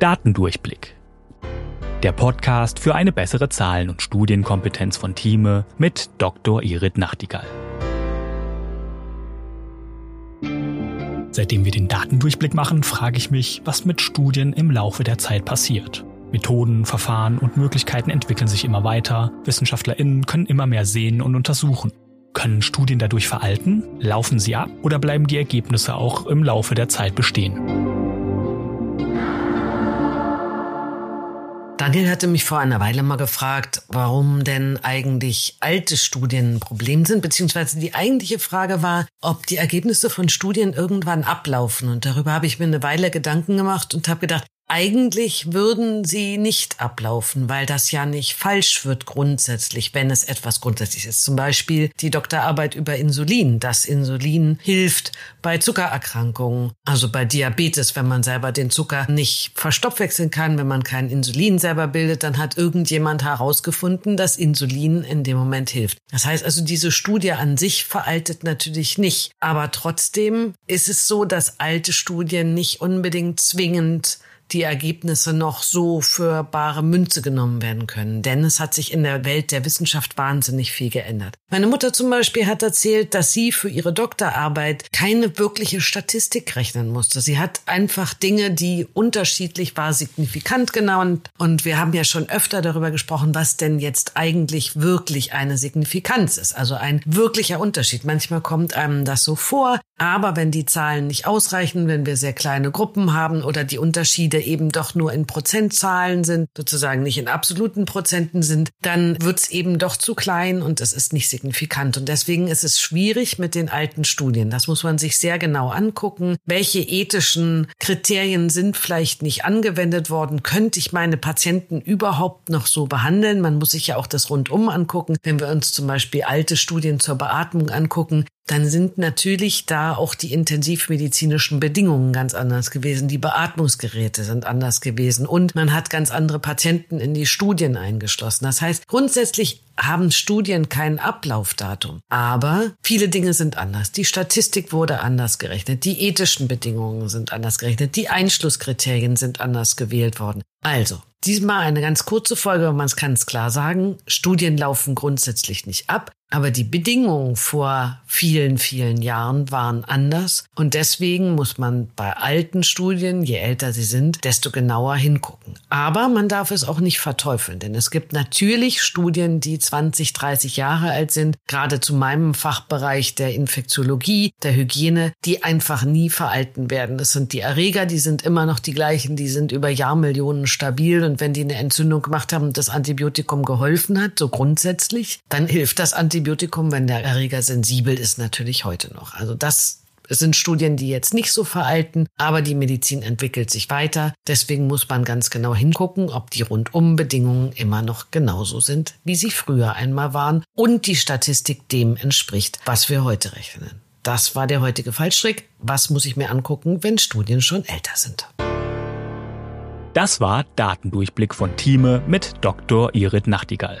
Datendurchblick. Der Podcast für eine bessere Zahlen- und Studienkompetenz von Thieme mit Dr. Irit Nachtigall. Seitdem wir den Datendurchblick machen, frage ich mich, was mit Studien im Laufe der Zeit passiert. Methoden, Verfahren und Möglichkeiten entwickeln sich immer weiter. WissenschaftlerInnen können immer mehr sehen und untersuchen. Können Studien dadurch veralten? Laufen sie ab oder bleiben die Ergebnisse auch im Laufe der Zeit bestehen? Daniel hatte mich vor einer Weile mal gefragt, warum denn eigentlich alte Studien ein Problem sind, beziehungsweise die eigentliche Frage war, ob die Ergebnisse von Studien irgendwann ablaufen. Und darüber habe ich mir eine Weile Gedanken gemacht und habe gedacht, eigentlich würden sie nicht ablaufen, weil das ja nicht falsch wird grundsätzlich, wenn es etwas grundsätzlich ist. Zum Beispiel die Doktorarbeit über Insulin. Das Insulin hilft bei Zuckererkrankungen, also bei Diabetes, wenn man selber den Zucker nicht verstoffwechseln kann, wenn man kein Insulin selber bildet, dann hat irgendjemand herausgefunden, dass Insulin in dem Moment hilft. Das heißt also, diese Studie an sich veraltet natürlich nicht. Aber trotzdem ist es so, dass alte Studien nicht unbedingt zwingend die Ergebnisse noch so für bare Münze genommen werden können. Denn es hat sich in der Welt der Wissenschaft wahnsinnig viel geändert. Meine Mutter zum Beispiel hat erzählt, dass sie für ihre Doktorarbeit keine wirkliche Statistik rechnen musste. Sie hat einfach Dinge, die unterschiedlich war, signifikant genannt. Und wir haben ja schon öfter darüber gesprochen, was denn jetzt eigentlich wirklich eine Signifikanz ist. Also ein wirklicher Unterschied. Manchmal kommt einem das so vor. Aber wenn die Zahlen nicht ausreichen, wenn wir sehr kleine Gruppen haben oder die Unterschiede eben doch nur in Prozentzahlen sind, sozusagen nicht in absoluten Prozenten sind, dann wird es eben doch zu klein und es ist nicht signifikant. Und deswegen ist es schwierig mit den alten Studien. Das muss man sich sehr genau angucken. Welche ethischen Kriterien sind vielleicht nicht angewendet worden? Könnte ich meine Patienten überhaupt noch so behandeln? Man muss sich ja auch das rundum angucken. Wenn wir uns zum Beispiel alte Studien zur Beatmung angucken, dann sind natürlich da auch die intensivmedizinischen Bedingungen ganz anders gewesen. Die Beatmungsgeräte sind anders gewesen und man hat ganz andere Patienten in die Studien eingeschlossen. Das heißt, grundsätzlich haben Studien kein Ablaufdatum. Aber viele Dinge sind anders. Die Statistik wurde anders gerechnet. Die ethischen Bedingungen sind anders gerechnet. Die Einschlusskriterien sind anders gewählt worden. Also, diesmal eine ganz kurze Folge, man kann es klar sagen. Studien laufen grundsätzlich nicht ab. Aber die Bedingungen vor vielen, vielen Jahren waren anders und deswegen muss man bei alten Studien, je älter sie sind, desto genauer hingucken. Aber man darf es auch nicht verteufeln, denn es gibt natürlich Studien, die 20, 30 Jahre alt sind, gerade zu meinem Fachbereich der Infektiologie, der Hygiene, die einfach nie veralten werden. Das sind die Erreger, die sind immer noch die gleichen, die sind über Jahrmillionen stabil und wenn die eine Entzündung gemacht haben und das Antibiotikum geholfen hat, so grundsätzlich, dann hilft das Antibiotikum Antibiotikum, wenn der Erreger sensibel ist, natürlich heute noch. Also das es sind Studien, die jetzt nicht so veralten, aber die Medizin entwickelt sich weiter. Deswegen muss man ganz genau hingucken, ob die Rundumbedingungen immer noch genauso sind, wie sie früher einmal waren und die Statistik dem entspricht, was wir heute rechnen. Das war der heutige Fallstrick. Was muss ich mir angucken, wenn Studien schon älter sind? Das war Datendurchblick von Thieme mit Dr. Irit Nachtigall.